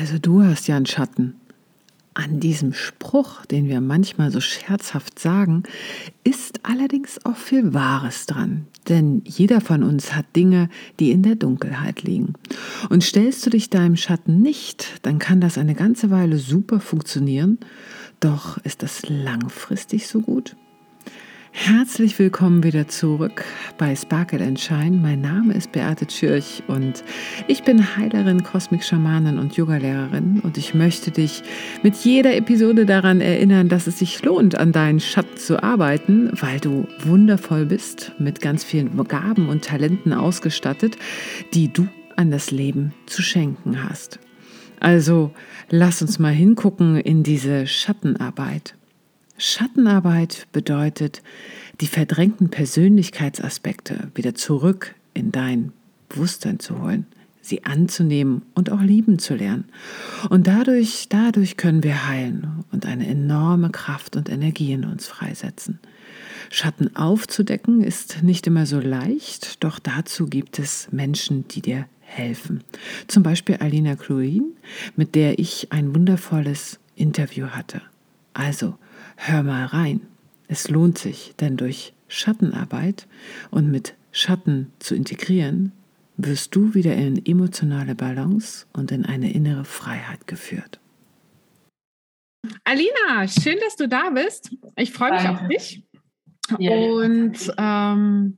Also du hast ja einen Schatten. An diesem Spruch, den wir manchmal so scherzhaft sagen, ist allerdings auch viel Wahres dran. Denn jeder von uns hat Dinge, die in der Dunkelheit liegen. Und stellst du dich deinem Schatten nicht, dann kann das eine ganze Weile super funktionieren. Doch ist das langfristig so gut? Herzlich willkommen wieder zurück bei Sparkle and Shine. Mein Name ist Beate Tschürch und ich bin Heilerin, Kosmik-Schamanin und Yogalehrerin und ich möchte dich mit jeder Episode daran erinnern, dass es sich lohnt, an deinen Schatten zu arbeiten, weil du wundervoll bist, mit ganz vielen Gaben und Talenten ausgestattet, die du an das Leben zu schenken hast. Also lass uns mal hingucken in diese Schattenarbeit. Schattenarbeit bedeutet, die verdrängten Persönlichkeitsaspekte wieder zurück in dein Bewusstsein zu holen, sie anzunehmen und auch lieben zu lernen. Und dadurch, dadurch können wir heilen und eine enorme Kraft und Energie in uns freisetzen. Schatten aufzudecken ist nicht immer so leicht, doch dazu gibt es Menschen, die dir helfen. Zum Beispiel Alina Kluin, mit der ich ein wundervolles Interview hatte. Also, hör mal rein. Es lohnt sich, denn durch Schattenarbeit und mit Schatten zu integrieren, wirst du wieder in emotionale Balance und in eine innere Freiheit geführt. Alina, schön, dass du da bist. Ich freue mich Danke. auf dich. Ja, und ähm,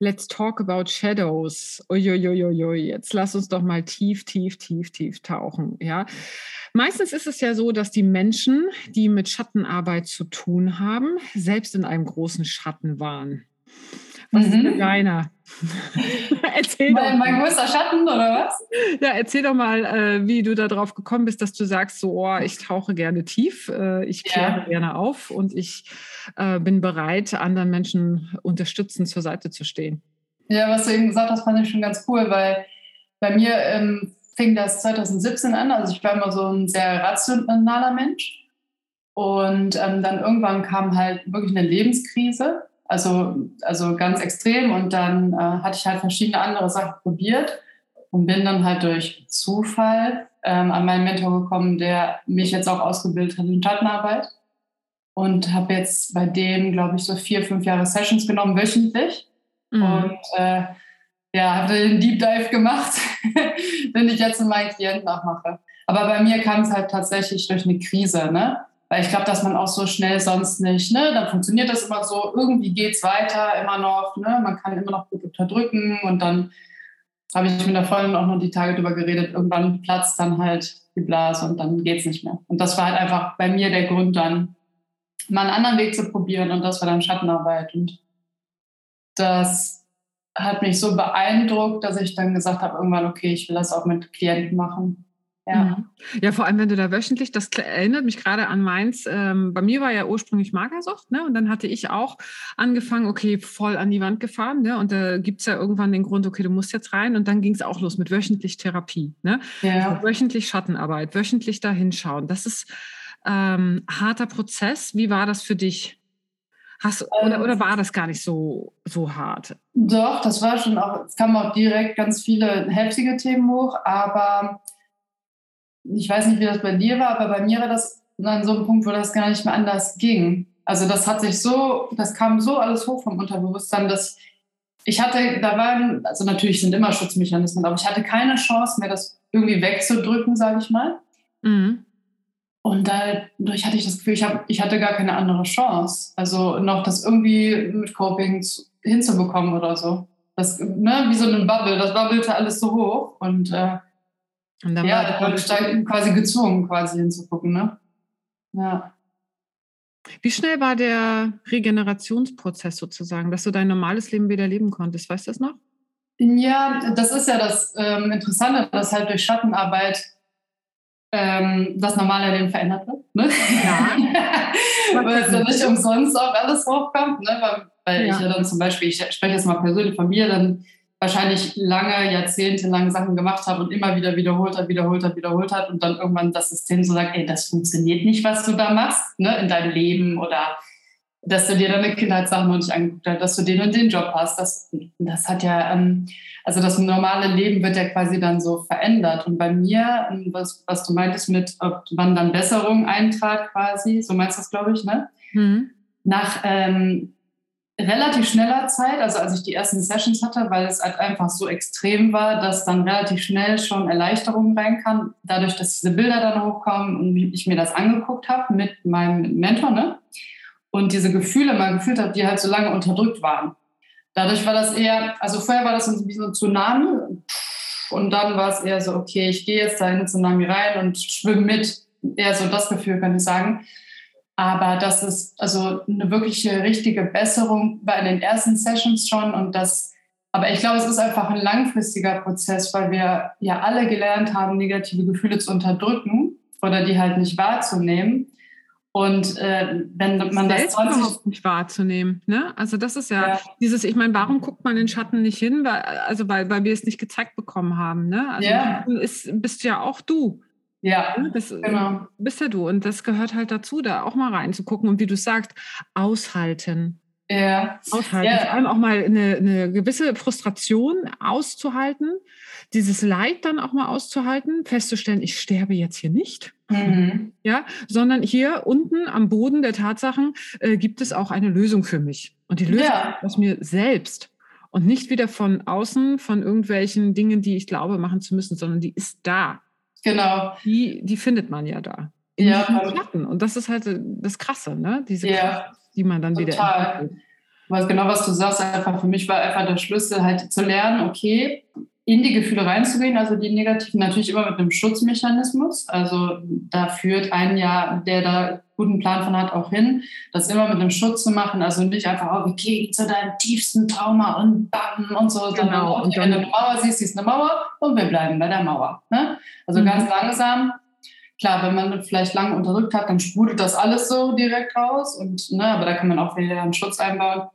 let's talk about shadows. Uiuiuiui, jetzt lass uns doch mal tief, tief, tief, tief tauchen. Ja, Meistens ist es ja so, dass die Menschen, die mit Schattenarbeit zu tun haben, selbst in einem großen Schatten waren. Was mhm. ist denn deiner? erzähl mein, mein größter Schatten oder was? Ja, erzähl doch mal, äh, wie du darauf gekommen bist, dass du sagst, so, oh, ich tauche gerne tief, äh, ich kläre ja. gerne auf und ich äh, bin bereit, anderen Menschen unterstützend zur Seite zu stehen. Ja, was du eben gesagt hast, fand ich schon ganz cool, weil bei mir ähm, fing das 2017 an. Also ich war immer so ein sehr rationaler Mensch. Und ähm, dann irgendwann kam halt wirklich eine Lebenskrise, also, also ganz extrem. Und dann äh, hatte ich halt verschiedene andere Sachen probiert und bin dann halt durch Zufall ähm, an meinen Mentor gekommen, der mich jetzt auch ausgebildet hat in Schattenarbeit. Und habe jetzt bei dem, glaube ich, so vier, fünf Jahre Sessions genommen, wöchentlich. Mhm. Und äh, ja, habe den Deep Dive gemacht, den ich jetzt mit meinen Klienten auch mache. Aber bei mir kam es halt tatsächlich durch eine Krise, ne? Weil ich glaube, dass man auch so schnell sonst nicht, ne? Dann funktioniert das immer so, irgendwie geht es weiter, immer noch, ne? Man kann immer noch gut unterdrücken und dann habe ich mit der Freundin auch noch die Tage drüber geredet, irgendwann platzt dann halt die Blase und dann geht es nicht mehr. Und das war halt einfach bei mir der Grund dann, mal einen anderen Weg zu probieren und das war dann Schattenarbeit. Und das hat mich so beeindruckt, dass ich dann gesagt habe, irgendwann, okay, ich will das auch mit Klienten machen. Ja. Mhm. ja, vor allem, wenn du da wöchentlich, das erinnert mich gerade an meins. Ähm, bei mir war ja ursprünglich Magersucht, ne? Und dann hatte ich auch angefangen, okay, voll an die Wand gefahren, ne? Und da gibt es ja irgendwann den Grund, okay, du musst jetzt rein. Und dann ging es auch los mit wöchentlich Therapie, ne? Ja. Also wöchentlich Schattenarbeit, wöchentlich da hinschauen. Das ist ähm, harter Prozess. Wie war das für dich? Hast, oder, ähm. oder war das gar nicht so, so hart? Doch, das war schon auch, es kamen auch direkt ganz viele heftige Themen hoch, aber ich weiß nicht, wie das bei dir war, aber bei mir war das an so einem Punkt, wo das gar nicht mehr anders ging. Also das hat sich so, das kam so alles hoch vom Unterbewusstsein, dass ich hatte, da waren, also natürlich sind immer Schutzmechanismen, aber ich hatte keine Chance mehr, das irgendwie wegzudrücken, sage ich mal. Mhm. Und dadurch hatte ich das Gefühl, ich, hab, ich hatte gar keine andere Chance. Also noch das irgendwie mit Coping zu, hinzubekommen oder so. Das, ne, wie so eine Bubble, das bubbelte alles so hoch. Und, äh, und dann ja, da war ich quasi gezwungen, quasi hinzugucken. Ne? Ja. Wie schnell war der Regenerationsprozess sozusagen, dass du dein normales Leben wieder leben konntest? Weißt du das noch? Ja, das ist ja das ähm, Interessante, dass halt durch Schattenarbeit ähm, das normale Leben verändert wird. Ne? Ja. weil es ja nicht umsonst auch alles hochkommt. Ne? Weil, weil ja. ich ja dann zum Beispiel, ich spreche jetzt mal persönlich von mir, dann wahrscheinlich lange, jahrzehntelang Sachen gemacht habe und immer wieder wiederholt hat, wiederholt hat, wiederholt hat und dann irgendwann das System so sagt, ey, das funktioniert nicht, was du da machst, ne, in deinem Leben oder dass du dir deine Kindheitssachen noch nicht angeguckt hast, dass du den und den Job hast. Das, das hat ja, ähm, also das normale Leben wird ja quasi dann so verändert. Und bei mir, ähm, was, was du meintest mit, ob wann dann Besserung eintrat quasi, so meinst du das, glaube ich, ne? Mhm. Nach ähm, relativ schneller Zeit, also als ich die ersten Sessions hatte, weil es halt einfach so extrem war, dass dann relativ schnell schon Erleichterung rein kann, dadurch, dass diese Bilder dann hochkommen und ich mir das angeguckt habe mit meinem Mentor, ne? Und diese Gefühle mal gefühlt habe, die halt so lange unterdrückt waren. Dadurch war das eher, also vorher war das wie so ein Tsunami und dann war es eher so, okay, ich gehe jetzt da in den Tsunami rein und schwimme mit. Eher so das Gefühl, kann ich sagen. Aber das ist also eine wirkliche richtige Besserung bei den ersten Sessions schon und das, aber ich glaube, es ist einfach ein langfristiger Prozess, weil wir ja alle gelernt haben, negative Gefühle zu unterdrücken oder die halt nicht wahrzunehmen. Und äh, wenn man das, das 20 überhaupt nicht wahrzunehmen, ne? Also das ist ja, ja. dieses, ich meine, warum guckt man den Schatten nicht hin? Weil, also weil, weil wir es nicht gezeigt bekommen haben, ne? Also ja. ist, bist ja auch du. Ja, das genau. bist ja du. Und das gehört halt dazu, da auch mal reinzugucken und wie du sagst, aushalten. Ja. Aushalten. Ja. Vor allem auch mal eine, eine gewisse Frustration auszuhalten, dieses Leid dann auch mal auszuhalten, festzustellen, ich sterbe jetzt hier nicht. Mhm. Ja, sondern hier unten am Boden der Tatsachen äh, gibt es auch eine Lösung für mich. Und die Lösung ja. aus mir selbst und nicht wieder von außen, von irgendwelchen Dingen, die ich glaube machen zu müssen, sondern die ist da. Genau. Die, die findet man ja da. In ja, Schatten. Und das ist halt das Krasse, ne? Diese ja, Kraft, die man dann total. wieder entwickelt. Was genau, was du sagst, einfach für mich war einfach der Schlüssel, halt zu lernen, okay, in die Gefühle reinzugehen, also die negativen, natürlich immer mit einem Schutzmechanismus. Also da führt ein Jahr, der da guten Plan von hat, auch hin, das immer mit einem Schutz zu machen. Also nicht einfach, oh, wir gehen zu deinem tiefsten Trauma und bam und so, genau. und wenn du eine Mauer siehst, siehst eine Mauer und wir bleiben bei der Mauer. Ne? Also mhm. ganz langsam. Klar, wenn man vielleicht lange unterdrückt hat, dann sprudelt das alles so direkt raus. Und, ne, aber da kann man auch wieder einen Schutz einbauen.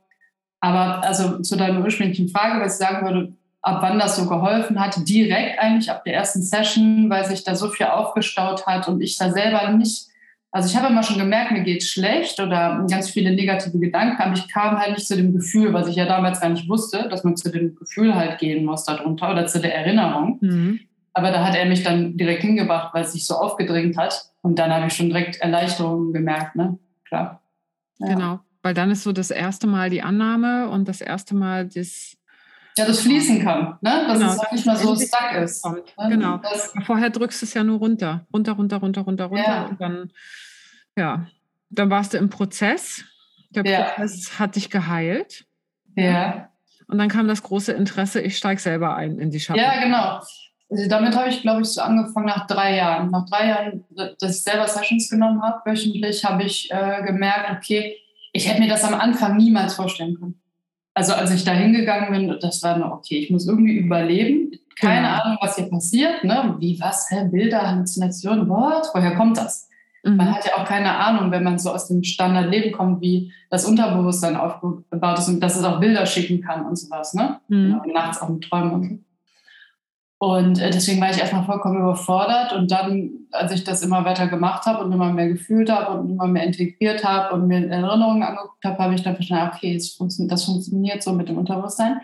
Aber also zu deiner ursprünglichen Frage, was ich sagen würde, ab wann das so geholfen hat, direkt eigentlich ab der ersten Session, weil sich da so viel aufgestaut hat und ich da selber nicht also ich habe immer schon gemerkt, mir geht schlecht oder ganz viele negative Gedanken, aber ich kam halt nicht zu dem Gefühl, was ich ja damals gar nicht wusste, dass man zu dem Gefühl halt gehen muss darunter oder zu der Erinnerung. Mhm. Aber da hat er mich dann direkt hingebracht, weil es sich so aufgedrängt hat. Und dann habe ich schon direkt Erleichterung gemerkt, ne? Klar. Ja. Genau, weil dann ist so das erste Mal die Annahme und das erste Mal das ja, das fließen kann, ne? dass genau, es halt nicht mehr so stuck ist. Ne? Genau. Das, Vorher drückst du es ja nur runter, runter, runter, runter, runter, runter. Ja. Und dann, ja, dann warst du im Prozess. Der Prozess ja. hat dich geheilt. Ja. Und dann kam das große Interesse, ich steige selber ein in die Schatten. Ja, genau. Also damit habe ich, glaube ich, so angefangen nach drei Jahren. Nach drei Jahren, dass ich selber Sessions genommen habe, wöchentlich, habe ich äh, gemerkt, okay, ich hätte mir das am Anfang niemals vorstellen können also als ich da hingegangen bin, das war nur, okay, ich muss irgendwie überleben. Keine genau. Ahnung, was hier passiert. Ne? Wie, was, hä? Bilder, Halluzinationen, what? Woher kommt das? Mhm. Man hat ja auch keine Ahnung, wenn man so aus dem Standardleben kommt, wie das Unterbewusstsein aufgebaut ist und dass es auch Bilder schicken kann und sowas. Ne? Mhm. nachts auch mit Träumen und so. Und äh, deswegen war ich erstmal vollkommen überfordert. Und dann, als ich das immer weiter gemacht habe und immer mehr gefühlt habe und immer mehr integriert habe und mir Erinnerungen angeguckt habe, habe ich dann verstanden, okay, das funktioniert, das funktioniert so mit dem Unterbewusstsein.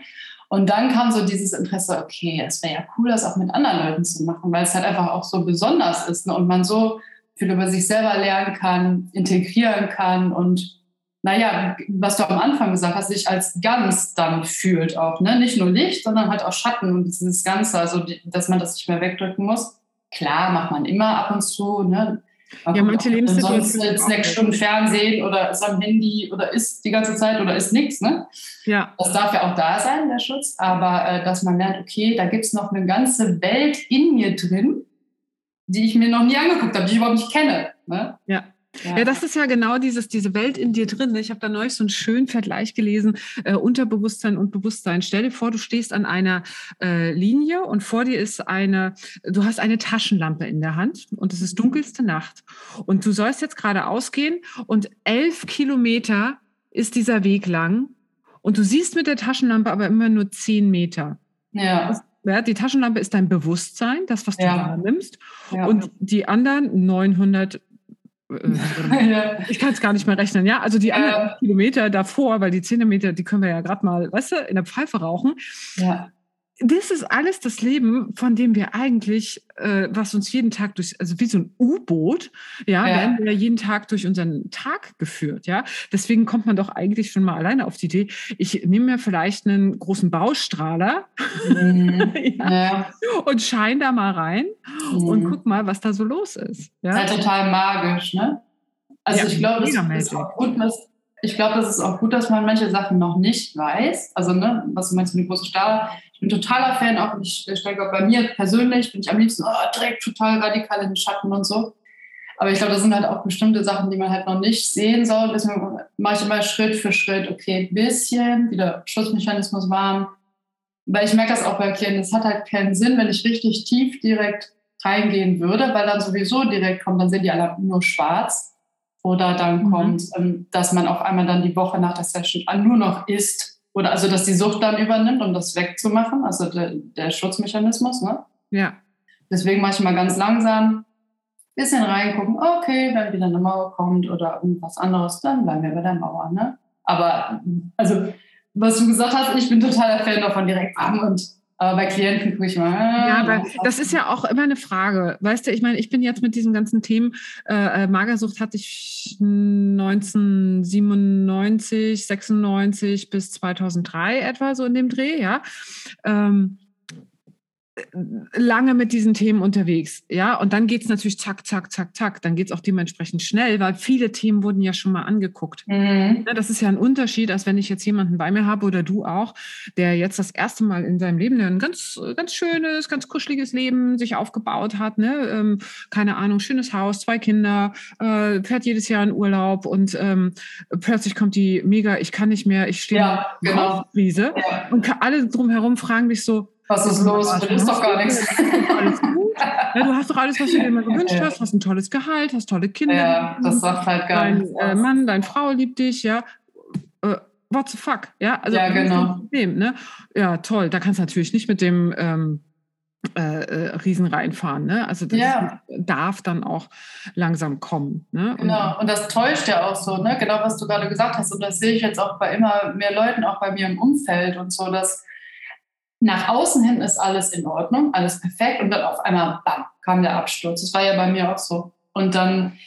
Und dann kam so dieses Interesse, okay, es wäre ja cool, das auch mit anderen Leuten zu machen, weil es halt einfach auch so besonders ist ne? und man so viel über sich selber lernen kann, integrieren kann und naja, was du am Anfang gesagt hast, sich als ganz dann fühlt auch. Ne? Nicht nur Licht, sondern halt auch Schatten und dieses Ganze, also die, dass man das nicht mehr wegdrücken muss. Klar, macht man immer ab und zu. Ne? Man ja, manche Lebenssituationen. Sonst sechs Stunden Fernsehen oder ist am Handy oder ist die ganze Zeit oder ist nichts. Ne? Ja. Das darf ja auch da sein, der Schutz. Aber äh, dass man lernt, okay, da gibt es noch eine ganze Welt in mir drin, die ich mir noch nie angeguckt habe, die ich überhaupt nicht kenne. Ne? Ja. Ja. ja. das ist ja genau dieses, diese Welt in dir drin. Ich habe da neulich so einen schönen Vergleich gelesen, äh, Unterbewusstsein und Bewusstsein. Stell dir vor, du stehst an einer äh, Linie und vor dir ist eine, du hast eine Taschenlampe in der Hand und es ist dunkelste Nacht. Und du sollst jetzt gerade ausgehen und elf Kilometer ist dieser Weg lang und du siehst mit der Taschenlampe aber immer nur zehn Meter. Ja. Ja, die Taschenlampe ist dein Bewusstsein, das, was du ja. wahrnimmst. Ja. Und die anderen 900 äh, ja. ich kann es gar nicht mehr rechnen, ja. Also die anderen äh, Kilometer davor, weil die Zentimeter, die können wir ja gerade mal, weißt du, in der Pfeife rauchen. Ja das ist alles das Leben, von dem wir eigentlich, äh, was uns jeden Tag durch, also wie so ein U-Boot, ja, ja, werden wir jeden Tag durch unseren Tag geführt, ja. Deswegen kommt man doch eigentlich schon mal alleine auf die Idee, ich nehme mir vielleicht einen großen Baustrahler mhm. ja, ja. und scheine da mal rein mhm. und guck mal, was da so los ist. Ja? Das ist halt total magisch, ne? Also ich glaube, das ist auch gut, dass ich glaube, das ist auch gut, dass man manche Sachen noch nicht weiß. Also, ne, was du meinst mit dem großen Stahl. Ich bin totaler Fan, auch ich steige auch bei mir persönlich, bin ich am liebsten oh, direkt total radikal in den Schatten und so. Aber ich glaube, das sind halt auch bestimmte Sachen, die man halt noch nicht sehen soll. Deswegen mache ich immer Schritt für Schritt, okay, ein bisschen, wieder Schutzmechanismus warm. Weil ich merke das auch bei Klienten, es hat halt keinen Sinn, wenn ich richtig tief direkt reingehen würde, weil dann sowieso direkt kommt, dann sind die alle nur schwarz. Oder dann mhm. kommt, ähm, dass man auf einmal dann die Woche nach der Session nur noch isst. Oder also, dass die Sucht dann übernimmt, um das wegzumachen, also der, der Schutzmechanismus. Ne? Ja. Deswegen mache ich mal ganz langsam, bisschen reingucken, okay, wenn wieder eine Mauer kommt oder irgendwas anderes, dann bleiben wir bei der Mauer. Ne? Aber, also, was du gesagt hast, ich bin totaler Fan davon, direkt an und aber bei Klienten gucke ich mal. Ja, weil das ist ja auch immer eine Frage. Weißt du, ich meine, ich bin jetzt mit diesen ganzen Themen, äh, äh Magersucht hatte ich 1997, 96 bis 2003 etwa so in dem Dreh, ja. Ähm, lange mit diesen Themen unterwegs, ja, und dann geht es natürlich zack, zack, zack, zack, dann geht es auch dementsprechend schnell, weil viele Themen wurden ja schon mal angeguckt. Mhm. Ja, das ist ja ein Unterschied, als wenn ich jetzt jemanden bei mir habe oder du auch, der jetzt das erste Mal in seinem Leben ein ganz, ganz schönes, ganz kuscheliges Leben sich aufgebaut hat, ne, ähm, keine Ahnung, schönes Haus, zwei Kinder, äh, fährt jedes Jahr in Urlaub und ähm, plötzlich kommt die mega, ich kann nicht mehr, ich stehe ja, genau. Krise ja. und alle drumherum fragen dich so, was ist los? Du bist doch gar nichts. Alles gut. Ja, du hast doch alles, was du dir immer gewünscht hast. Hast ein tolles Gehalt, hast tolle Kinder. Ja, das sagt halt gar dein, nichts. Dein äh, Mann, deine Frau liebt dich, ja. Äh, what the fuck? Ja, also ja, genau. Problem, ne? ja, toll. Da kannst du natürlich nicht mit dem ähm, äh, äh, Riesen reinfahren. Ne? Also das ja. darf dann auch langsam kommen. Ne? Genau, und das täuscht ja auch so, ne? genau was du gerade gesagt hast. Und das sehe ich jetzt auch bei immer mehr Leuten, auch bei mir im Umfeld und so, dass nach außen hin ist alles in Ordnung, alles perfekt und dann auf einmal, bam, kam der Absturz. Das war ja bei mir auch so. Und dann,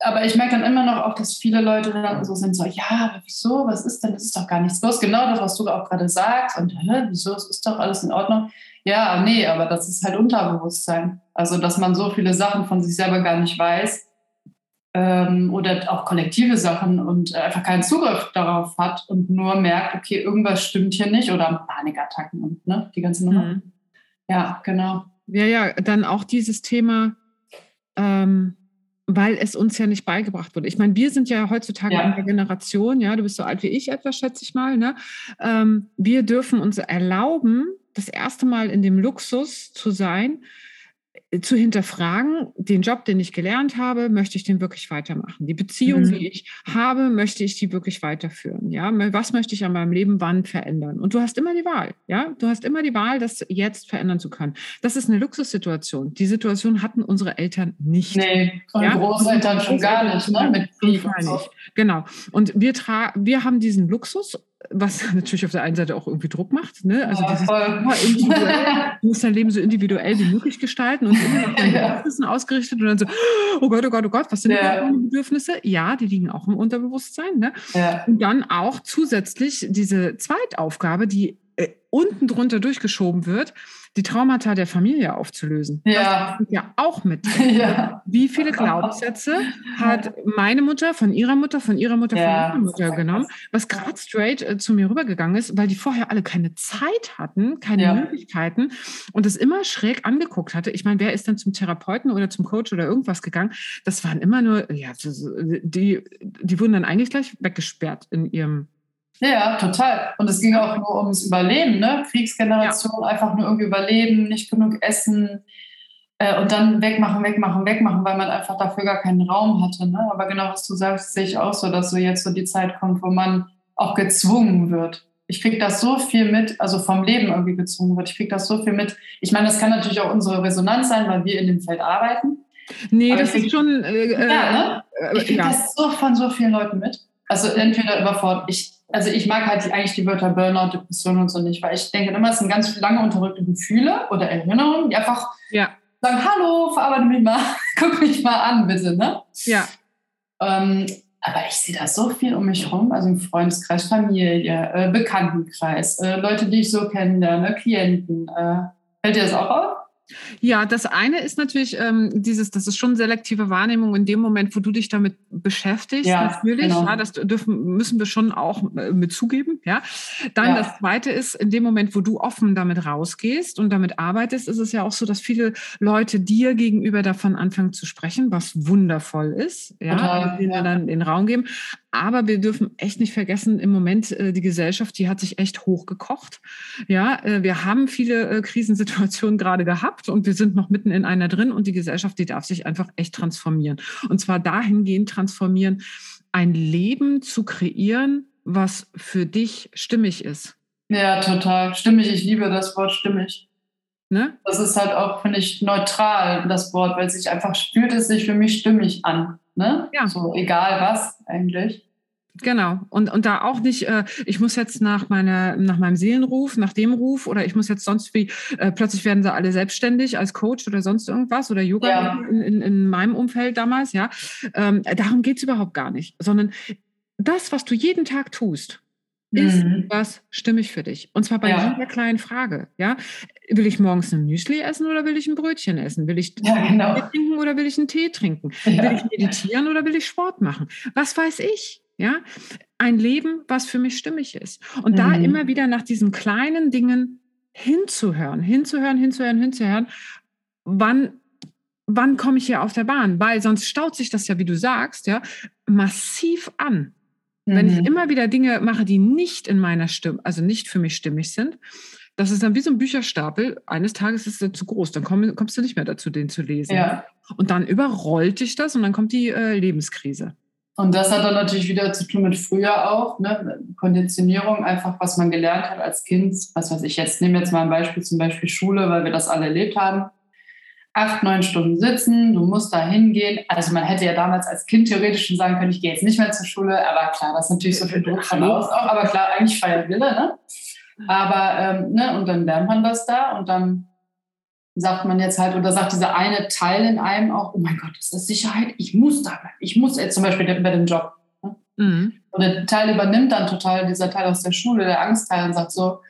aber ich merke dann immer noch auch, dass viele Leute dann so sind, so, ja, aber wieso, was ist denn, das ist doch gar nichts los. Genau das, was du auch gerade sagst. Und, hä, wieso, es ist doch alles in Ordnung. Ja, nee, aber das ist halt Unterbewusstsein. Also, dass man so viele Sachen von sich selber gar nicht weiß ähm, oder auch kollektive Sachen und äh, einfach keinen Zugriff darauf hat und nur merkt, okay, irgendwas stimmt hier nicht oder Panikattacken und ne, die ganze Nummer. Mhm. Ja, genau. Ja, ja, dann auch dieses Thema, ähm, weil es uns ja nicht beigebracht wurde. Ich meine, wir sind ja heutzutage ja. in der Generation, ja, du bist so alt wie ich etwa, schätze ich mal, ne? Ähm, wir dürfen uns erlauben, das erste Mal in dem Luxus zu sein, zu hinterfragen, den Job, den ich gelernt habe, möchte ich den wirklich weitermachen? Die Beziehung, mhm. die ich habe, möchte ich die wirklich weiterführen? Ja, was möchte ich an meinem Leben wann verändern? Und du hast immer die Wahl, ja, du hast immer die Wahl, das jetzt verändern zu können. Das ist eine Luxussituation. Die Situation hatten unsere Eltern nicht. Nee, und ja? Großeltern schon gar nicht, ne? Mit Krieg und Genau. Und wir, wir haben diesen Luxus was natürlich auf der einen Seite auch irgendwie Druck macht. Ne? Also ja, dieses, individuell, du musst dein Leben so individuell wie möglich gestalten und immer nach deinen Bedürfnissen ausgerichtet und dann so, oh Gott, oh Gott, oh Gott, was sind ja. deine Bedürfnisse? Ja, die liegen auch im Unterbewusstsein. Ne? Ja. Und dann auch zusätzlich diese Zweitaufgabe, die äh, unten drunter durchgeschoben wird, die Traumata der Familie aufzulösen. Ja. Das ist ja auch mit. Ja. Wie viele Glaubenssätze hat meine Mutter von ihrer Mutter, von ihrer Mutter, ja. von ihrer Mutter genommen, was gerade straight äh, zu mir rübergegangen ist, weil die vorher alle keine Zeit hatten, keine ja. Möglichkeiten und es immer schräg angeguckt hatte. Ich meine, wer ist dann zum Therapeuten oder zum Coach oder irgendwas gegangen? Das waren immer nur, ja, die, die wurden dann eigentlich gleich weggesperrt in ihrem ja, total. Und es ging auch nur ums Überleben, ne? Kriegsgeneration, ja. einfach nur irgendwie überleben, nicht genug essen äh, und dann wegmachen, wegmachen, wegmachen, weil man einfach dafür gar keinen Raum hatte. Ne? Aber genau, was du sagst, sehe ich auch so, dass so jetzt so die Zeit kommt, wo man auch gezwungen wird. Ich kriege das so viel mit, also vom Leben irgendwie gezwungen wird. Ich kriege das so viel mit. Ich meine, das kann natürlich auch unsere Resonanz sein, weil wir in dem Feld arbeiten. Nee, Aber das ist schon. Äh, ja, ne? Äh, ich kriege ja. das so von so vielen Leuten mit. Also entweder überfordert. Ich, also ich mag halt eigentlich die Wörter Burnout, Depression und so nicht, weil ich denke immer, es sind ganz lange unterdrückte Gefühle oder Erinnerungen, die einfach ja. sagen, hallo, verarbeite mich mal, guck mich mal an, bitte, ne? Ja. Ähm, aber ich sehe da so viel um mich herum, also im Freundeskreis, Familie, äh, Bekanntenkreis, äh, Leute, die ich so kennenlerne, Klienten. Äh, fällt dir das auch auf? Ja, das eine ist natürlich ähm, dieses, das ist schon selektive Wahrnehmung in dem Moment, wo du dich damit beschäftigst. Ja, natürlich, genau. ja, das dürfen, müssen wir schon auch äh, mit zugeben. Ja, dann ja. das zweite ist in dem Moment, wo du offen damit rausgehst und damit arbeitest, ist es ja auch so, dass viele Leute dir gegenüber davon anfangen zu sprechen, was wundervoll ist. Ja, Total, denen ja. dann den Raum geben. Aber wir dürfen echt nicht vergessen, im Moment äh, die Gesellschaft, die hat sich echt hochgekocht. Ja, äh, wir haben viele äh, Krisensituationen gerade gehabt und wir sind noch mitten in einer drin und die Gesellschaft, die darf sich einfach echt transformieren. Und zwar dahingehend transformieren, ein Leben zu kreieren, was für dich stimmig ist. Ja, total. Stimmig. Ich liebe das Wort stimmig. Ne? Das ist halt auch, finde ich, neutral, das Wort, weil sich einfach fühlt es sich für mich stimmig an. Ne? Ja. So egal was eigentlich. Genau. Und, und da auch nicht, äh, ich muss jetzt nach, meiner, nach meinem Seelenruf, nach dem Ruf oder ich muss jetzt sonst wie, äh, plötzlich werden sie alle selbstständig als Coach oder sonst irgendwas oder Yoga ja. in, in, in, meinem Umfeld damals, ja. Ähm, darum geht es überhaupt gar nicht, sondern das, was du jeden Tag tust, ist mhm. was stimmig für dich? Und zwar bei ja. jeder kleinen Frage. Ja? Will ich morgens ein Müsli essen oder will ich ein Brötchen essen? Will ich ja, genau. Tee trinken oder will ich einen Tee trinken? Ja. Will ich meditieren oder will ich Sport machen? Was weiß ich? Ja? Ein Leben, was für mich stimmig ist. Und mhm. da immer wieder nach diesen kleinen Dingen hinzuhören, hinzuhören, hinzuhören, hinzuhören. Wann wann komme ich hier auf der Bahn? Weil sonst staut sich das ja, wie du sagst, ja, massiv an. Mhm. Wenn ich mhm. immer wieder Dinge mache, die nicht in meiner Stimme, also nicht für mich stimmig sind, das ist dann wie so ein Bücherstapel. Eines Tages ist er zu groß, dann komm, kommst du nicht mehr dazu, den zu lesen. Ja. Und dann überrollt dich das und dann kommt die äh, Lebenskrise. Und das hat dann natürlich wieder zu tun mit früher auch, ne? Konditionierung, einfach was man gelernt hat als Kind. Was weiß ich, jetzt nehme jetzt mal ein Beispiel, zum Beispiel Schule, weil wir das alle erlebt haben acht, neun Stunden sitzen, du musst da hingehen. Also man hätte ja damals als Kind theoretisch schon sagen können, ich gehe jetzt nicht mehr zur Schule, aber klar, das ist natürlich so viel Druck von außen auch, aber klar, eigentlich freier Wille, ne? Aber, ähm, ne, und dann lernt man das da und dann sagt man jetzt halt, oder sagt dieser eine Teil in einem auch, oh mein Gott, ist das Sicherheit? Ich muss da bleiben. Ich muss jetzt zum Beispiel bei dem Job. Ne? Mhm. Und der Teil übernimmt dann total, dieser Teil aus der Schule, der Angstteil, und sagt so,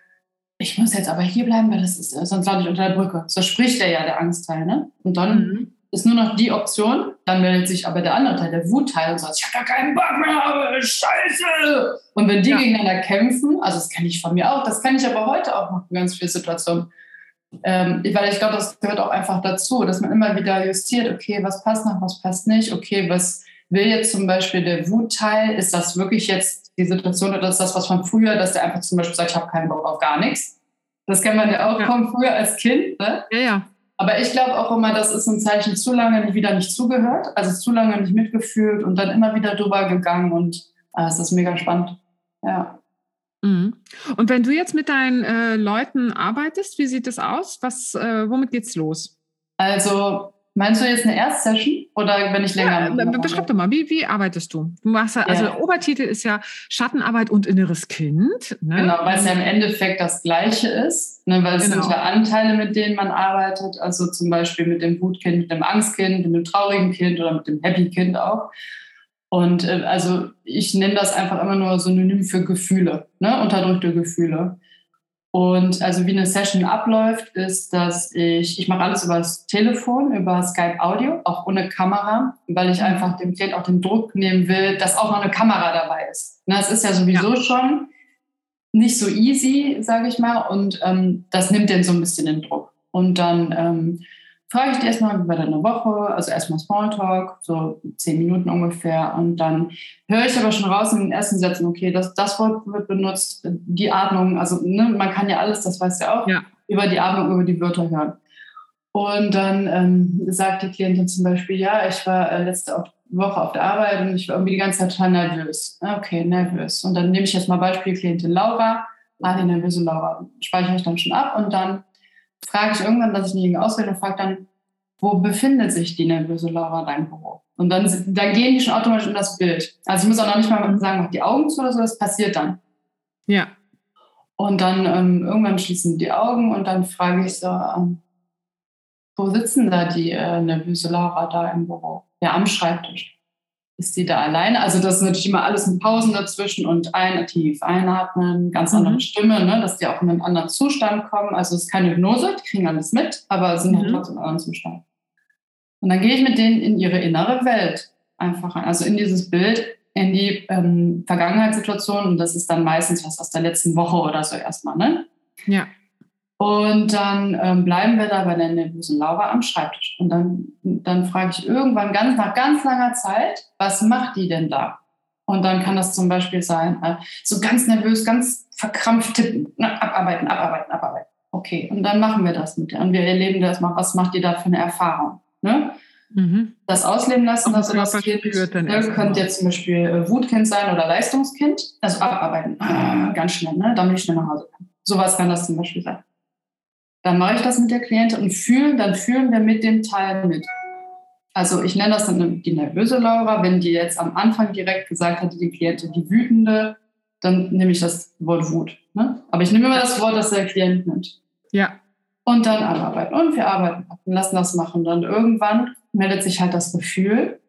ich muss jetzt aber hier bleiben, weil das ist, sonst lande ich unter der Brücke. So spricht er ja, der Angstteil. Ne? Und dann mhm. ist nur noch die Option, dann meldet sich aber der andere Teil, der Wutteil und sagt, ich habe gar keinen Bock mehr, scheiße. Und wenn die ja. gegeneinander kämpfen, also das kenne ich von mir auch, das kenne ich aber heute auch noch in ganz vielen Situationen, ähm, weil ich glaube, das gehört auch einfach dazu, dass man immer wieder justiert, okay, was passt noch, was passt nicht, okay, was will jetzt zum Beispiel der Wutteil, ist das wirklich jetzt die Situation oder ist das was von früher, dass der einfach zum Beispiel sagt, ich habe keinen Bock auf gar nichts. Das kennt man ja auch ja. von früher als Kind. Ne? Ja, ja. Aber ich glaube auch immer, das ist ein Zeichen, zu lange wieder nicht zugehört, also zu lange nicht mitgefühlt und dann immer wieder drüber gegangen und ah, es ist mega spannend. Ja. Mhm. Und wenn du jetzt mit deinen äh, Leuten arbeitest, wie sieht das aus? Was, äh, womit geht's los? Also Meinst du jetzt eine Erstsession oder wenn ich länger? Ja, beschreib doch mal, wie, wie arbeitest du? du machst ja, also der Obertitel ist ja Schattenarbeit und inneres Kind. Ne? Genau, weil es ja im Endeffekt das Gleiche ist, ne? weil es genau. sind ja Anteile, mit denen man arbeitet, also zum Beispiel mit dem Wutkind, mit dem Angstkind, mit dem traurigen Kind oder mit dem Happy Kind auch. Und äh, also ich nenne das einfach immer nur Synonym für Gefühle, ne? unterdrückte Gefühle. Und also wie eine Session abläuft, ist, dass ich, ich mache alles über das Telefon, über Skype Audio, auch ohne Kamera, weil ich mhm. einfach dem Klient auch den Druck nehmen will, dass auch noch eine Kamera dabei ist. Na, es ist ja sowieso ja. schon nicht so easy, sage ich mal, und ähm, das nimmt den so ein bisschen den Druck. Und dann ähm, frage ich erstmal, wie war deine Woche? Also erstmal Smalltalk, so zehn Minuten ungefähr. Und dann höre ich aber schon raus in den ersten Sätzen, okay, das, das Wort wird benutzt, die Atmung, also ne, man kann ja alles, das weißt du ja auch, ja. über die Atmung, über die Wörter hören. Und dann ähm, sagt die Klientin zum Beispiel, ja, ich war äh, letzte Woche auf der Arbeit und ich war irgendwie die ganze Zeit total nervös. Okay, nervös. Und dann nehme ich jetzt mal Beispiel Klientin Laura. Ah, die nervöse Laura speichere ich dann schon ab und dann frage ich irgendwann, dass ich nicht auswähle und frage dann, wo befindet sich die nervöse Laura dein Büro? Und dann, dann gehen die schon automatisch in das Bild. Also ich muss auch noch nicht mal sagen, mach die Augen zu oder so, das passiert dann. Ja. Und dann ähm, irgendwann schließen die Augen und dann frage ich so, ähm, wo sitzen da die äh, nervöse Laura da im Büro? Ja, am Schreibtisch. Ist sie da alleine? Also das ist natürlich immer alles mit Pausen dazwischen und ein tief einatmen, ganz mhm. andere Stimme, ne, dass die auch in einen anderen Zustand kommen. Also es ist keine Hypnose, die kriegen alles mit, aber sind halt mhm. trotzdem in einem anderen Zustand. Und dann gehe ich mit denen in ihre innere Welt einfach rein, also in dieses Bild, in die ähm, Vergangenheitssituation und das ist dann meistens was aus der letzten Woche oder so erstmal, ne? Ja. Und dann ähm, bleiben wir da bei der nervösen Laura am Schreibtisch. Und dann, dann frage ich irgendwann ganz nach ganz langer Zeit, was macht die denn da? Und dann kann das zum Beispiel sein, äh, so ganz nervös, ganz verkrampft tippen, ne? abarbeiten, abarbeiten, abarbeiten. Okay, und dann machen wir das mit der. Und wir erleben das mal, was macht die da für eine Erfahrung? Ne? Mhm. Das ausleben lassen, also das Kind ne, könnte jetzt zum Beispiel äh, Wutkind sein oder Leistungskind. Also abarbeiten, ah, ganz schnell, ne? damit ich schnell nach Hause kann. Sowas kann das zum Beispiel sein. Dann mache ich das mit der Klientin und fühlen, dann fühlen wir mit dem Teil mit. Also ich nenne das dann die nervöse Laura. Wenn die jetzt am Anfang direkt gesagt hatte, die Klientin, die wütende, dann nehme ich das Wort Wut. Ne? Aber ich nehme immer das Wort, das der Klient nimmt. Ja. Und dann abarbeiten. Und wir arbeiten und lassen das machen. Dann irgendwann meldet sich halt das Gefühl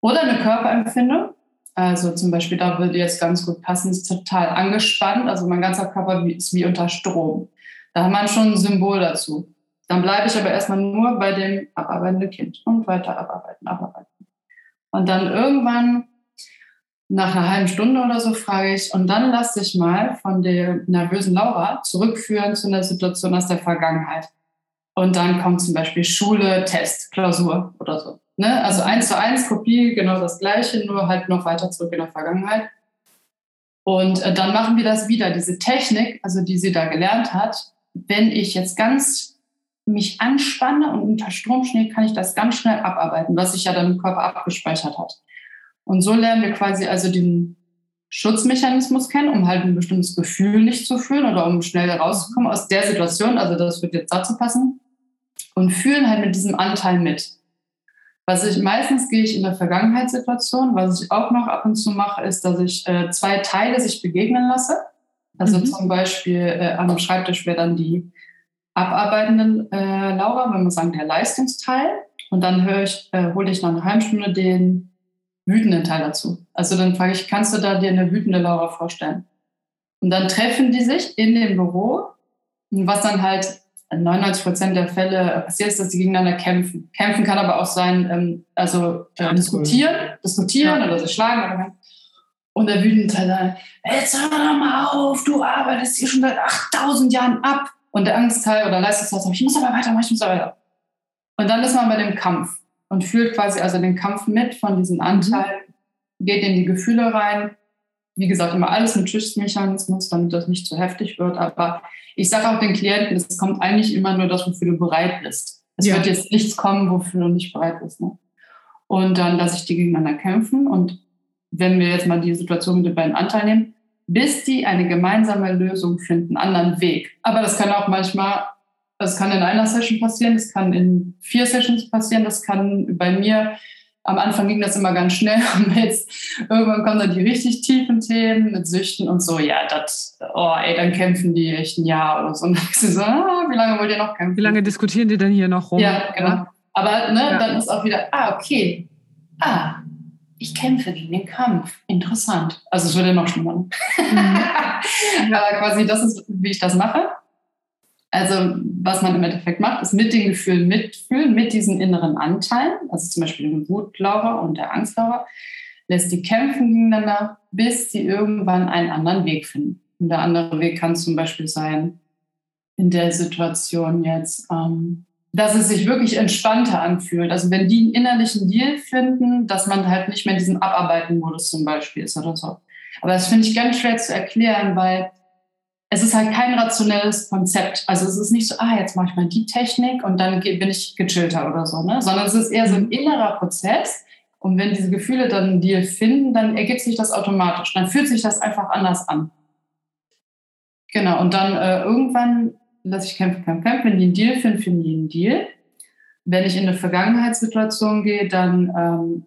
oder eine Körperempfindung. Also zum Beispiel, da würde jetzt ganz gut passen, ist total angespannt. Also mein ganzer Körper ist wie unter Strom. Da hat man schon ein Symbol dazu. Dann bleibe ich aber erstmal nur bei dem abarbeitenden Kind und weiter abarbeiten, abarbeiten. Und dann irgendwann, nach einer halben Stunde oder so, frage ich, und dann lass dich mal von der nervösen Laura zurückführen zu einer Situation aus der Vergangenheit. Und dann kommt zum Beispiel Schule, Test, Klausur oder so. Ne? Also eins zu eins Kopie, genau das Gleiche, nur halt noch weiter zurück in der Vergangenheit. Und äh, dann machen wir das wieder. Diese Technik, also die sie da gelernt hat, wenn ich jetzt ganz mich anspanne und unter Strom stehe, kann ich das ganz schnell abarbeiten, was sich ja dann im Körper abgespeichert hat. Und so lernen wir quasi also den Schutzmechanismus kennen, um halt ein bestimmtes Gefühl nicht zu fühlen oder um schnell rauszukommen aus der Situation. Also das wird jetzt dazu passen. Und fühlen halt mit diesem Anteil mit. Was ich meistens gehe ich in der Vergangenheitssituation, was ich auch noch ab und zu mache, ist, dass ich äh, zwei Teile sich begegnen lasse. Also mhm. zum Beispiel äh, am Schreibtisch wäre dann die abarbeitenden äh, Laura, wenn wir sagen, der Leistungsteil. Und dann höre ich, äh, hole ich nach einer halben Stunde den wütenden Teil dazu. Also dann frage ich, kannst du da dir eine wütende Laura vorstellen? Und dann treffen die sich in dem Büro, was dann halt 99 Prozent der Fälle passiert ist, dass sie gegeneinander kämpfen. Kämpfen kann aber auch sein, ähm, also äh, diskutieren, diskutieren ja. oder sich schlagen oder und der wütende Teil sagt, jetzt hör doch mal auf, du arbeitest hier schon seit 8000 Jahren ab. Und der Angstteil oder Leistungsteil sagt, ich muss aber weitermachen, ich muss aber weiter. Und dann ist man bei dem Kampf und fühlt quasi also den Kampf mit von diesen mhm. Anteilen, geht in die Gefühle rein. Wie gesagt, immer alles mit Schutzmechanismus, damit das nicht zu heftig wird. Aber ich sage auch den Klienten, es kommt eigentlich immer nur das, wofür du bereit bist. Es ja. wird jetzt nichts kommen, wofür du nicht bereit bist. Ne? Und dann lasse ich die gegeneinander kämpfen und wenn wir jetzt mal die Situation mit den beiden Anteilen nehmen, bis die eine gemeinsame Lösung finden, einen anderen Weg. Aber das kann auch manchmal, das kann in einer Session passieren, das kann in vier Sessions passieren, das kann bei mir, am Anfang ging das immer ganz schnell und jetzt irgendwann kommen dann die richtig tiefen Themen mit Süchten und so, ja, das, oh ey, dann kämpfen die echt ein Jahr oder so. Und dann ist so, ah, wie lange wollt ihr noch kämpfen? Wie lange diskutieren die denn hier noch rum? Ja, genau. Aber ne, ja. dann ist auch wieder, ah, okay, ah, ich kämpfe gegen den Kampf. Interessant. Also es würde noch schlimmer. Mhm. Aber quasi das ist, wie ich das mache. Also was man im Endeffekt macht, ist mit den Gefühlen mitfühlen, mit diesen inneren Anteilen, also zum Beispiel den Wutlaurer und der Angstlaurer, lässt die kämpfen gegeneinander, bis sie irgendwann einen anderen Weg finden. Und der andere Weg kann zum Beispiel sein, in der Situation jetzt, ähm, dass es sich wirklich entspannter anfühlt. Also wenn die einen innerlichen Deal finden, dass man halt nicht mehr in diesem Abarbeiten-Modus zum Beispiel ist oder so. Aber das finde ich ganz schwer zu erklären, weil es ist halt kein rationelles Konzept. Also es ist nicht so, ah, jetzt mache ich mal die Technik und dann bin ich gechillter oder so, ne? sondern es ist eher so ein mhm. innerer Prozess. Und wenn diese Gefühle dann einen Deal finden, dann ergibt sich das automatisch. Dann fühlt sich das einfach anders an. Genau, und dann äh, irgendwann lasse ich kämpfen, kämpfen, kämpfen. Wenn die einen Deal finden, finden die einen Deal. wenn ich in eine Vergangenheitssituation gehe, dann ähm,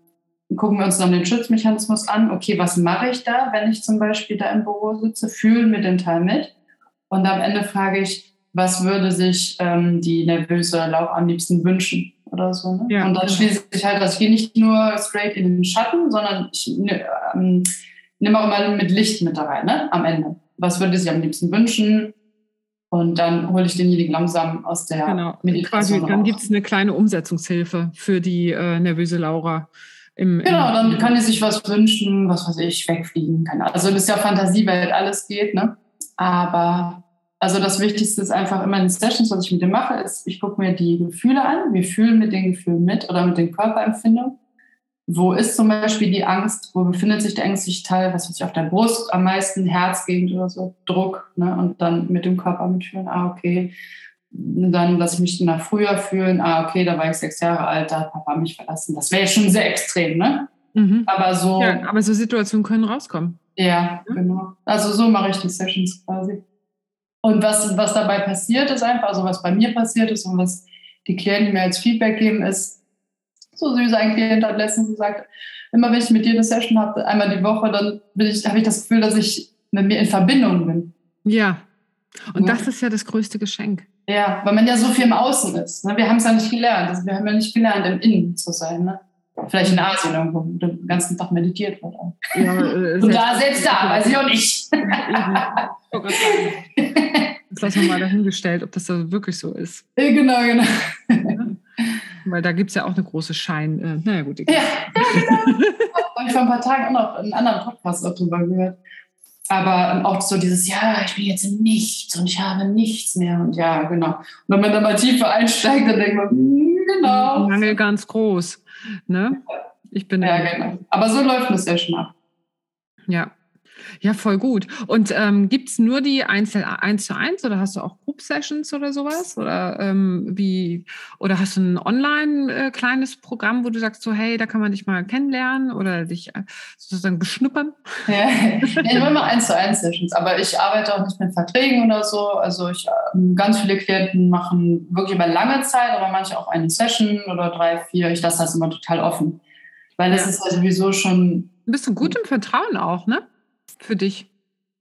gucken wir uns dann den Schutzmechanismus an. Okay, was mache ich da, wenn ich zum Beispiel da im Büro sitze? Fühlen mir den Teil mit. Und am Ende frage ich, was würde sich ähm, die nervöse Laura am liebsten wünschen oder so. Ne? Ja, und dann genau. schließe ich halt, dass ich gehe nicht nur straight in den Schatten, sondern ich ne, ähm, nehme auch immer mit Licht mit da rein, ne? am Ende. Was würde sie am liebsten wünschen? Und dann hole ich denjenigen langsam aus der genau. Meditation Quasi, Dann gibt es eine kleine Umsetzungshilfe für die äh, nervöse Laura. Im, genau, dann kann die sich was wünschen, was weiß ich, wegfliegen kann. Also das ist ja Fantasiewelt, alles geht, ne? Aber also das Wichtigste ist einfach immer in den Sessions, was ich mit dem mache, ist, ich gucke mir die Gefühle an, wir fühlen mit den Gefühlen mit oder mit den Körperempfindungen. Wo ist zum Beispiel die Angst? Wo befindet sich der ängstliche Teil? Was weiß ich, auf der Brust am meisten, Herzgegend oder so, Druck. Ne? Und dann mit dem Körper mitfühlen, ah, okay. Und dann lasse ich mich nach früher fühlen, ah, okay, da war ich sechs Jahre alt, da hat Papa mich verlassen. Das wäre schon sehr extrem, ne? Mhm. Aber so. Ja, aber so Situationen können rauskommen. Ja, genau. Also so mache ich die Sessions quasi. Und was, was dabei passiert ist einfach, also was bei mir passiert ist und was die Klienten mir als Feedback geben, ist, so süß ein Klient hat letztens gesagt, immer wenn ich mit dir eine Session habe, einmal die Woche, dann habe ich das Gefühl, dass ich mit mir in Verbindung bin. Ja. Und ja. das ist ja das größte Geschenk. Ja, weil man ja so viel im Außen ist. Ne? Wir haben es ja nicht gelernt. Also wir haben ja nicht gelernt, im Innen zu sein. Ne? Vielleicht in Asien irgendwo, wo den ganzen Tag meditiert wird. Ja, äh, Und da, selbst da, weiß ich auch nicht. Das lassen wir mal dahingestellt, ob das da wirklich so ist. Genau, genau. Weil da gibt es ja auch eine große Schein. Äh, naja, gut. Ja, ja, genau. habe ich vor ein paar Tagen auch noch einen anderen Podcast darüber gehört. Aber auch so dieses, ja, ich bin jetzt in nichts und ich habe nichts mehr. Und ja, genau. Und wenn man da mal tiefer einsteigt, dann denkt man, hm, genau. Mangel ganz groß. Ne? Ich bin ja, genau. Aber so läuft es ja schon ab. Ja, ja, voll gut. Und ähm, gibt es nur die Einzel 1 zu 1 oder hast du auch Group Sessions oder sowas? Oder ähm, wie, oder hast du ein online äh, kleines Programm, wo du sagst, so, hey, da kann man dich mal kennenlernen oder dich äh, sozusagen beschnuppern? Ja, ich mache immer 1 zu 1 Sessions, aber ich arbeite auch nicht mit Verträgen oder so. Also ich ähm, ganz viele Klienten machen wirklich über lange Zeit, aber manche auch eine Session oder drei, vier. Ich lasse das immer total offen. Weil das ja. ist ja sowieso schon. Bist du gut im Vertrauen auch, ne? Für dich?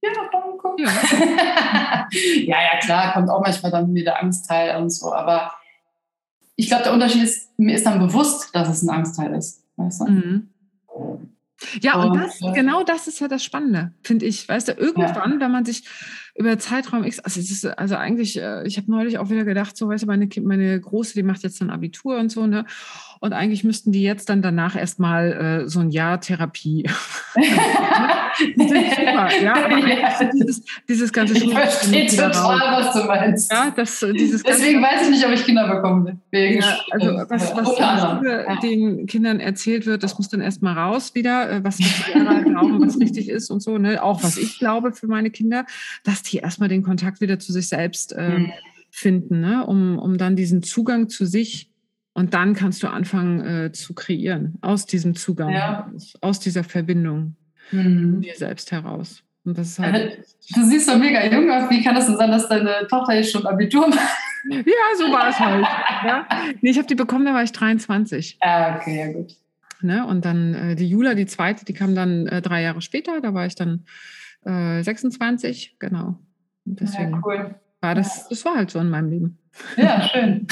Ja, danke. Ja. ja, ja, klar, kommt auch manchmal dann wieder Angstteil und so, aber ich glaube, der Unterschied ist, mir ist dann bewusst, dass es ein Angstteil ist. Weißt du? Mhm. Ja, und, das, genau das ist ja das Spannende, finde ich. Weißt du, irgendwann, ja. wenn man sich über Zeitraum X, also, ist, also eigentlich, äh, ich habe neulich auch wieder gedacht, so, weißt du, meine, meine Große, die macht jetzt dann Abitur und so, ne? Und eigentlich müssten die jetzt dann danach erstmal äh, so ein Jahr Therapie. super, ja, aber dieses, dieses ganze Ich verstehe total, was du meinst. Ja, das, dieses Deswegen weiß ich nicht, ob ich Kinder bekomme. Wegen ja, also was, was ja. den Kindern erzählt wird, das muss dann erstmal raus wieder, äh, was die glauben, was richtig ist und so. Ne? Auch was ich glaube für meine Kinder, dass die erstmal den Kontakt wieder zu sich selbst mhm. finden, ne? um, um dann diesen Zugang zu sich und dann kannst du anfangen äh, zu kreieren aus diesem Zugang, ja. aus, aus, dieser Verbindung mhm. dir selbst heraus. Und das ist halt du siehst so mega jung aus. Wie kann das denn sein, dass deine Tochter jetzt schon Abitur macht? Ja, so war es halt. ja. Nee, ich habe die bekommen, da war ich 23. Ah, okay, ja gut. Ne? Und dann äh, die Jula, die zweite, die kam dann äh, drei Jahre später, da war ich dann äh, 26, genau. Und deswegen ja, cool. war das, das war halt so in meinem Leben. Ja, schön.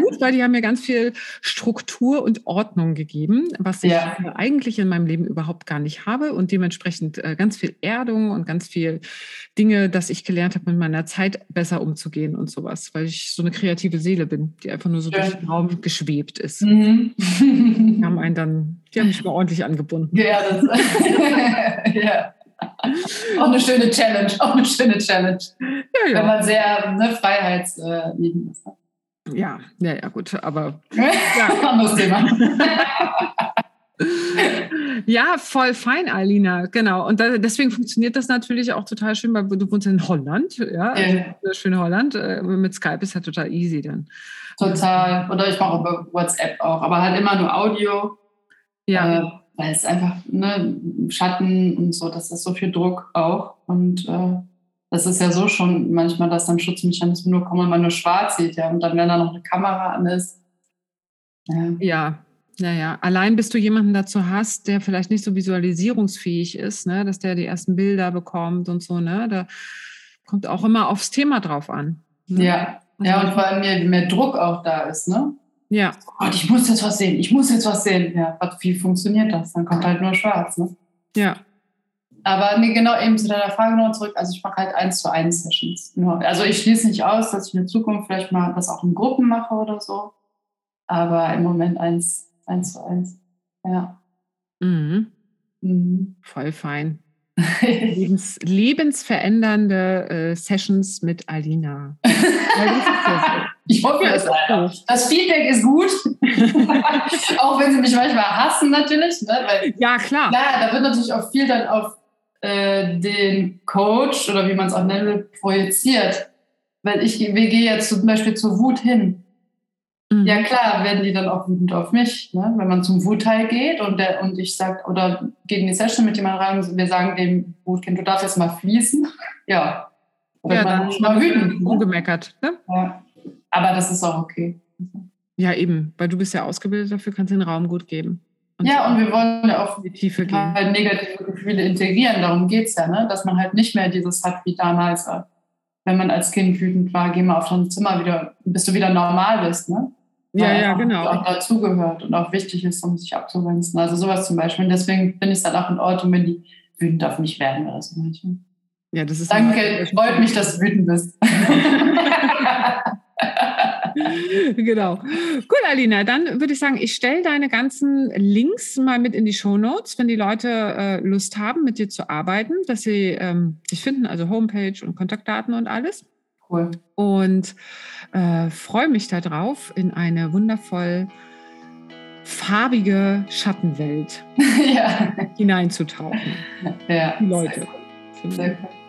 gut, weil die haben mir ganz viel Struktur und Ordnung gegeben, was ich ja. eigentlich in meinem Leben überhaupt gar nicht habe und dementsprechend äh, ganz viel Erdung und ganz viel Dinge, dass ich gelernt habe, mit meiner Zeit besser umzugehen und sowas, weil ich so eine kreative Seele bin, die einfach nur so schön. durch den Raum geschwebt ist. Mhm. Die haben einen dann, die haben mich mal ordentlich angebunden. Ja, das, ja auch eine schöne Challenge, auch eine schöne Challenge. Ja, ja. Wenn man sehr ne, freiheitsliebend ist. Ne? Ja, ja, ja, gut, aber. ja. Anderes Thema. ja, voll fein, Alina, genau. Und da, deswegen funktioniert das natürlich auch total schön, weil du wohnst in Holland, ja, also schön Holland. Äh, mit Skype ist ja total easy dann. Total. Oder ich mache über WhatsApp auch, aber halt immer nur Audio. Ja. Äh, weil es einfach ne, Schatten und so, das ist so viel Druck auch. Und äh, das ist ja so schon manchmal, dass dann Schutzmechanismen nur kommen, wenn man nur schwarz sieht, ja. Und dann, wenn da noch eine Kamera an ist, Ja. ja. Naja, allein bis du jemanden dazu hast, der vielleicht nicht so visualisierungsfähig ist, ne, dass der die ersten Bilder bekommt und so, ne? Da kommt auch immer aufs Thema drauf an. Ne? Ja, also ja, und vor allem mehr, mehr Druck auch da ist, ne? Ja. Oh Gott, ich muss jetzt was sehen, ich muss jetzt was sehen. Ja, wie funktioniert das? Dann kommt halt nur schwarz, ne? Ja. Aber nee, genau eben zu deiner Frage noch zurück. Also ich mache halt eins zu eins Sessions. Also ich schließe nicht aus, dass ich in der Zukunft vielleicht mal das auch in Gruppen mache oder so. Aber im Moment eins, eins zu eins. Ja. Mhm. Mhm. Voll fein. Lebens, lebensverändernde äh, Sessions mit Alina. ich hoffe es einfach. Das Feedback ist gut. auch wenn sie mich manchmal hassen, natürlich. Ne? Weil, ja, klar. Klar, da wird natürlich auch viel dann auf äh, den Coach oder wie man es auch nennen will, projiziert. Weil ich, wir gehen jetzt zum Beispiel zur Wut hin. Mhm. Ja klar, werden die dann auch wütend auf mich, ne? wenn man zum Wutteil geht und, der, und ich sage, oder gegen die Session mit jemandem rein, wir sagen dem Wutkind, du darfst jetzt mal fließen. ja. Oder ja, dann mal wütend. Ne? Ungemeckert. Ne? Ja. Aber das ist auch okay. Ja, eben, weil du bist ja ausgebildet dafür, kannst den Raum gut geben. Und ja, und wir wollen ja auch die Tiefe gehen. Halt negative Gefühle integrieren, darum geht es ja, ne? dass man halt nicht mehr dieses hat wie damals, äh, wenn man als Kind wütend war, geh mal auf dein Zimmer wieder, bis du wieder normal bist. Ne? Ja, ja, genau. auch dazugehört und auch wichtig ist, um sich abzugrenzen. Also sowas zum Beispiel. Und deswegen finde ich dann auch in Ordnung, wenn die wütend auf mich werden oder so. Ja, das ist Danke, freut mich, dass du wütend bist. genau. Gut, Alina, dann würde ich sagen, ich stelle deine ganzen Links mal mit in die Show Notes, wenn die Leute äh, Lust haben, mit dir zu arbeiten, dass sie ähm, dich finden, also Homepage und Kontaktdaten und alles. Cool. Und äh, freue mich darauf, in eine wundervoll farbige Schattenwelt ja. hineinzutauchen. Ja. Die Leute. Sehr cool. Sehr cool.